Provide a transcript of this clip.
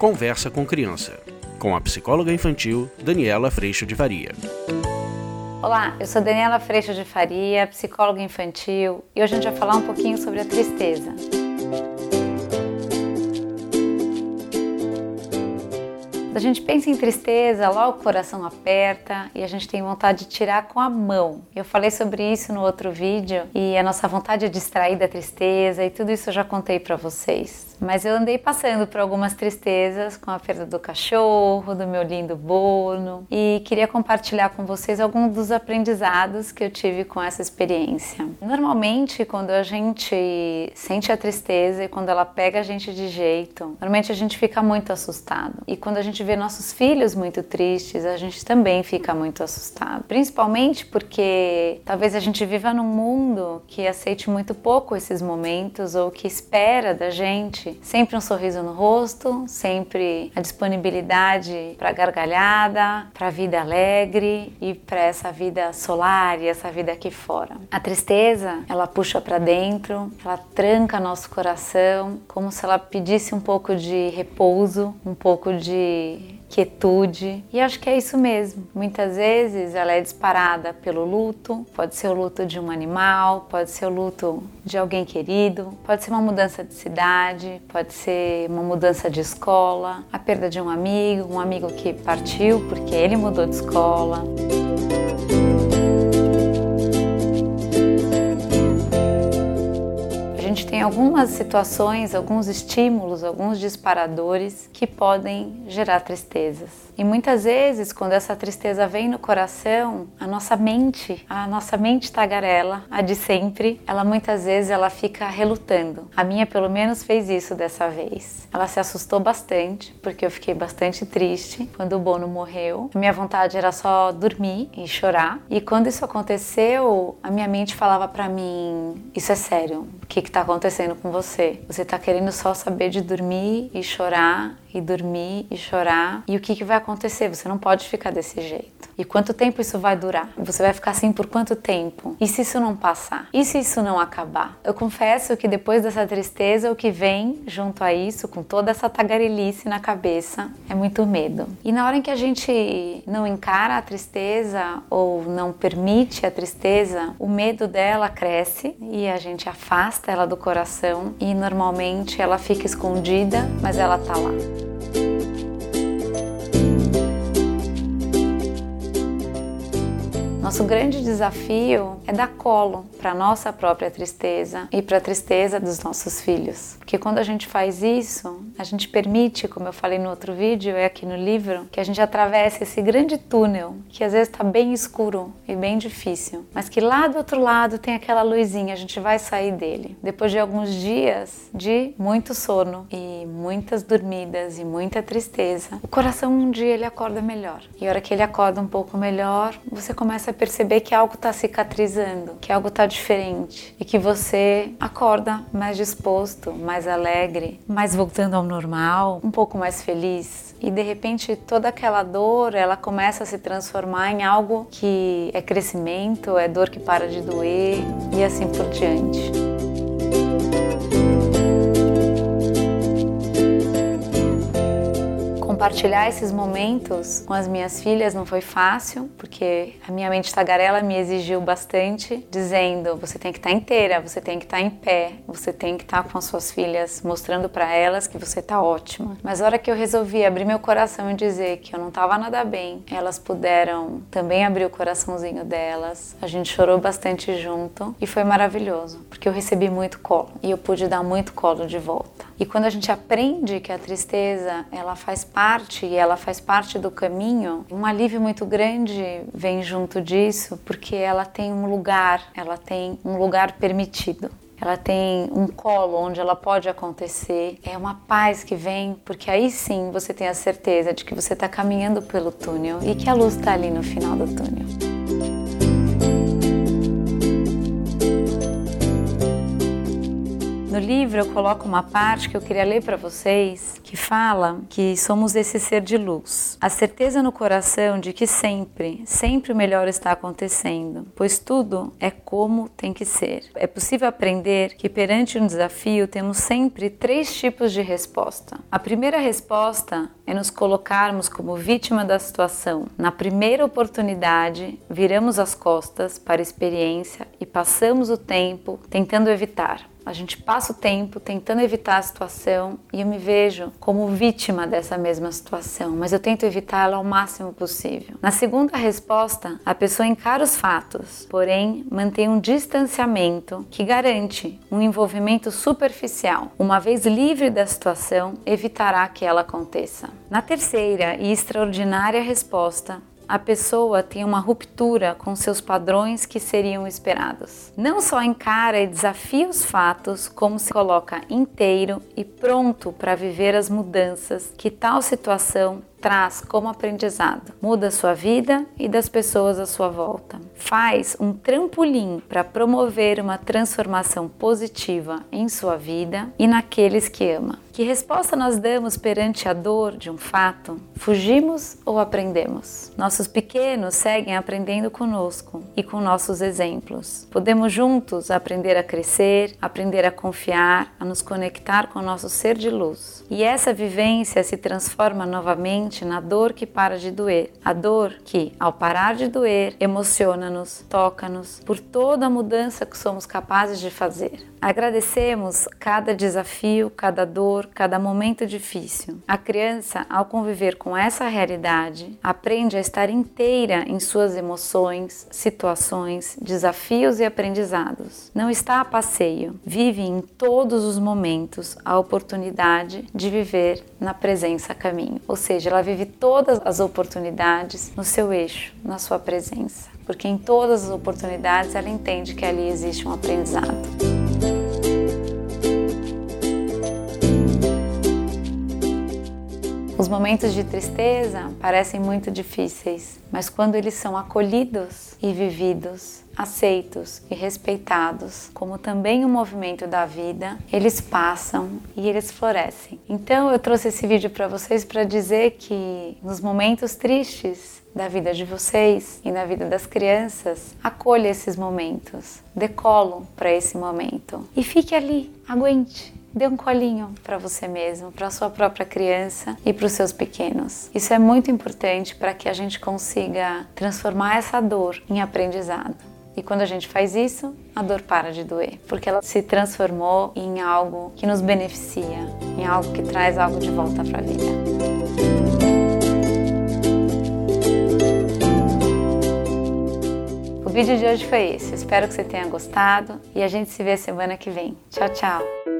Conversa com Criança, com a psicóloga infantil Daniela Freixo de Faria. Olá, eu sou Daniela Freixo de Faria, psicóloga infantil, e hoje a gente vai falar um pouquinho sobre a tristeza. Quando a gente pensa em tristeza, logo o coração aperta e a gente tem vontade de tirar com a mão. Eu falei sobre isso no outro vídeo e a nossa vontade é distrair da tristeza e tudo isso eu já contei para vocês. Mas eu andei passando por algumas tristezas com a perda do cachorro, do meu lindo Bono e queria compartilhar com vocês alguns dos aprendizados que eu tive com essa experiência. Normalmente, quando a gente sente a tristeza e quando ela pega a gente de jeito, normalmente a gente fica muito assustado. E quando a gente vê nossos filhos muito tristes, a gente também fica muito assustado. Principalmente porque talvez a gente viva num mundo que aceite muito pouco esses momentos ou que espera da gente sempre um sorriso no rosto, sempre a disponibilidade para gargalhada, para vida alegre e para essa vida solar e essa vida aqui fora. A tristeza, ela puxa para dentro, ela tranca nosso coração, como se ela pedisse um pouco de repouso, um pouco de quietude. E acho que é isso mesmo. Muitas vezes ela é disparada pelo luto, pode ser o luto de um animal, pode ser o luto de alguém querido, pode ser uma mudança de cidade, pode ser uma mudança de escola, a perda de um amigo, um amigo que partiu porque ele mudou de escola. Gente tem algumas situações, alguns estímulos, alguns disparadores que podem gerar tristezas. E muitas vezes, quando essa tristeza vem no coração, a nossa mente, a nossa mente tagarela, a de sempre, ela muitas vezes ela fica relutando. A minha pelo menos fez isso dessa vez. Ela se assustou bastante, porque eu fiquei bastante triste quando o Bono morreu. A minha vontade era só dormir e chorar. E quando isso aconteceu, a minha mente falava para mim: "Isso é sério. O que está acontecendo com você? Você está querendo só saber de dormir e chorar e dormir e chorar. E o que, que vai acontecer? Você não pode ficar desse jeito. E quanto tempo isso vai durar? Você vai ficar assim por quanto tempo? E se isso não passar? E se isso não acabar? Eu confesso que depois dessa tristeza, o que vem junto a isso, com toda essa tagarelice na cabeça, é muito medo. E na hora em que a gente não encara a tristeza ou não permite a tristeza, o medo dela cresce e a gente afasta ela do coração e normalmente ela fica escondida, mas ela tá lá. Nosso grande desafio é dar colo para nossa própria tristeza e para a tristeza dos nossos filhos. Porque quando a gente faz isso, a gente permite, como eu falei no outro vídeo e aqui no livro, que a gente atravesse esse grande túnel que às vezes está bem escuro e bem difícil, mas que lá do outro lado tem aquela luzinha, a gente vai sair dele. Depois de alguns dias de muito sono e muitas dormidas e muita tristeza, o coração um dia ele acorda melhor. E a hora que ele acorda um pouco melhor, você começa a perceber que algo está cicatrizando, que algo está diferente e que você acorda mais disposto, mais alegre, mais voltando ao normal, um pouco mais feliz. E de repente toda aquela dor ela começa a se transformar em algo que é crescimento, é dor que para de doer e assim por diante. Compartilhar esses momentos com as minhas filhas não foi fácil, porque a minha mente tagarela me exigiu bastante, dizendo: você tem que estar inteira, você tem que estar em pé, você tem que estar com as suas filhas, mostrando para elas que você está ótima. Mas a hora que eu resolvi abrir meu coração e dizer que eu não estava nada bem, elas puderam também abrir o coraçãozinho delas. A gente chorou bastante junto e foi maravilhoso, porque eu recebi muito colo e eu pude dar muito colo de volta. E quando a gente aprende que a tristeza ela faz parte e ela faz parte do caminho, um alívio muito grande vem junto disso, porque ela tem um lugar, ela tem um lugar permitido ela tem um colo onde ela pode acontecer. É uma paz que vem, porque aí sim você tem a certeza de que você está caminhando pelo túnel e que a luz está ali no final do túnel. Livro eu coloco uma parte que eu queria ler para vocês, que fala que somos esse ser de luz. A certeza no coração de que sempre, sempre o melhor está acontecendo, pois tudo é como tem que ser. É possível aprender que perante um desafio temos sempre três tipos de resposta. A primeira resposta é nos colocarmos como vítima da situação. Na primeira oportunidade, viramos as costas para a experiência e passamos o tempo tentando evitar. A gente passa o tempo tentando evitar a situação e eu me vejo como vítima dessa mesma situação, mas eu tento evitá-la ao máximo possível. Na segunda resposta, a pessoa encara os fatos, porém mantém um distanciamento que garante um envolvimento superficial. Uma vez livre da situação, evitará que ela aconteça. Na terceira e extraordinária resposta, a pessoa tem uma ruptura com seus padrões que seriam esperados. Não só encara e desafia os fatos, como se coloca inteiro e pronto para viver as mudanças que tal situação traz como aprendizado. Muda sua vida e das pessoas à sua volta. Faz um trampolim para promover uma transformação positiva em sua vida e naqueles que ama. Que resposta nós damos perante a dor de um fato? Fugimos ou aprendemos? Nossos pequenos seguem aprendendo conosco e com nossos exemplos. Podemos juntos aprender a crescer, aprender a confiar, a nos conectar com o nosso ser de luz. E essa vivência se transforma novamente na dor que para de doer. A dor que, ao parar de doer, emociona-nos, toca-nos por toda a mudança que somos capazes de fazer. Agradecemos cada desafio, cada dor, cada momento difícil. A criança, ao conviver com essa realidade, aprende a estar inteira em suas emoções, situações, desafios e aprendizados. Não está a passeio, vive em todos os momentos a oportunidade de viver na presença caminho. Ou seja, ela vive todas as oportunidades no seu eixo, na sua presença. Porque em todas as oportunidades ela entende que ali existe um aprendizado. Os momentos de tristeza parecem muito difíceis, mas quando eles são acolhidos e vividos, aceitos e respeitados, como também o movimento da vida, eles passam e eles florescem. Então eu trouxe esse vídeo para vocês para dizer que nos momentos tristes da vida de vocês e na vida das crianças, acolha esses momentos, decolo para esse momento e fique ali, aguente Dê um colinho para você mesmo, para sua própria criança e para os seus pequenos. Isso é muito importante para que a gente consiga transformar essa dor em aprendizado. E quando a gente faz isso, a dor para de doer, porque ela se transformou em algo que nos beneficia, em algo que traz algo de volta para a vida. O vídeo de hoje foi esse. Espero que você tenha gostado e a gente se vê semana que vem. Tchau, tchau.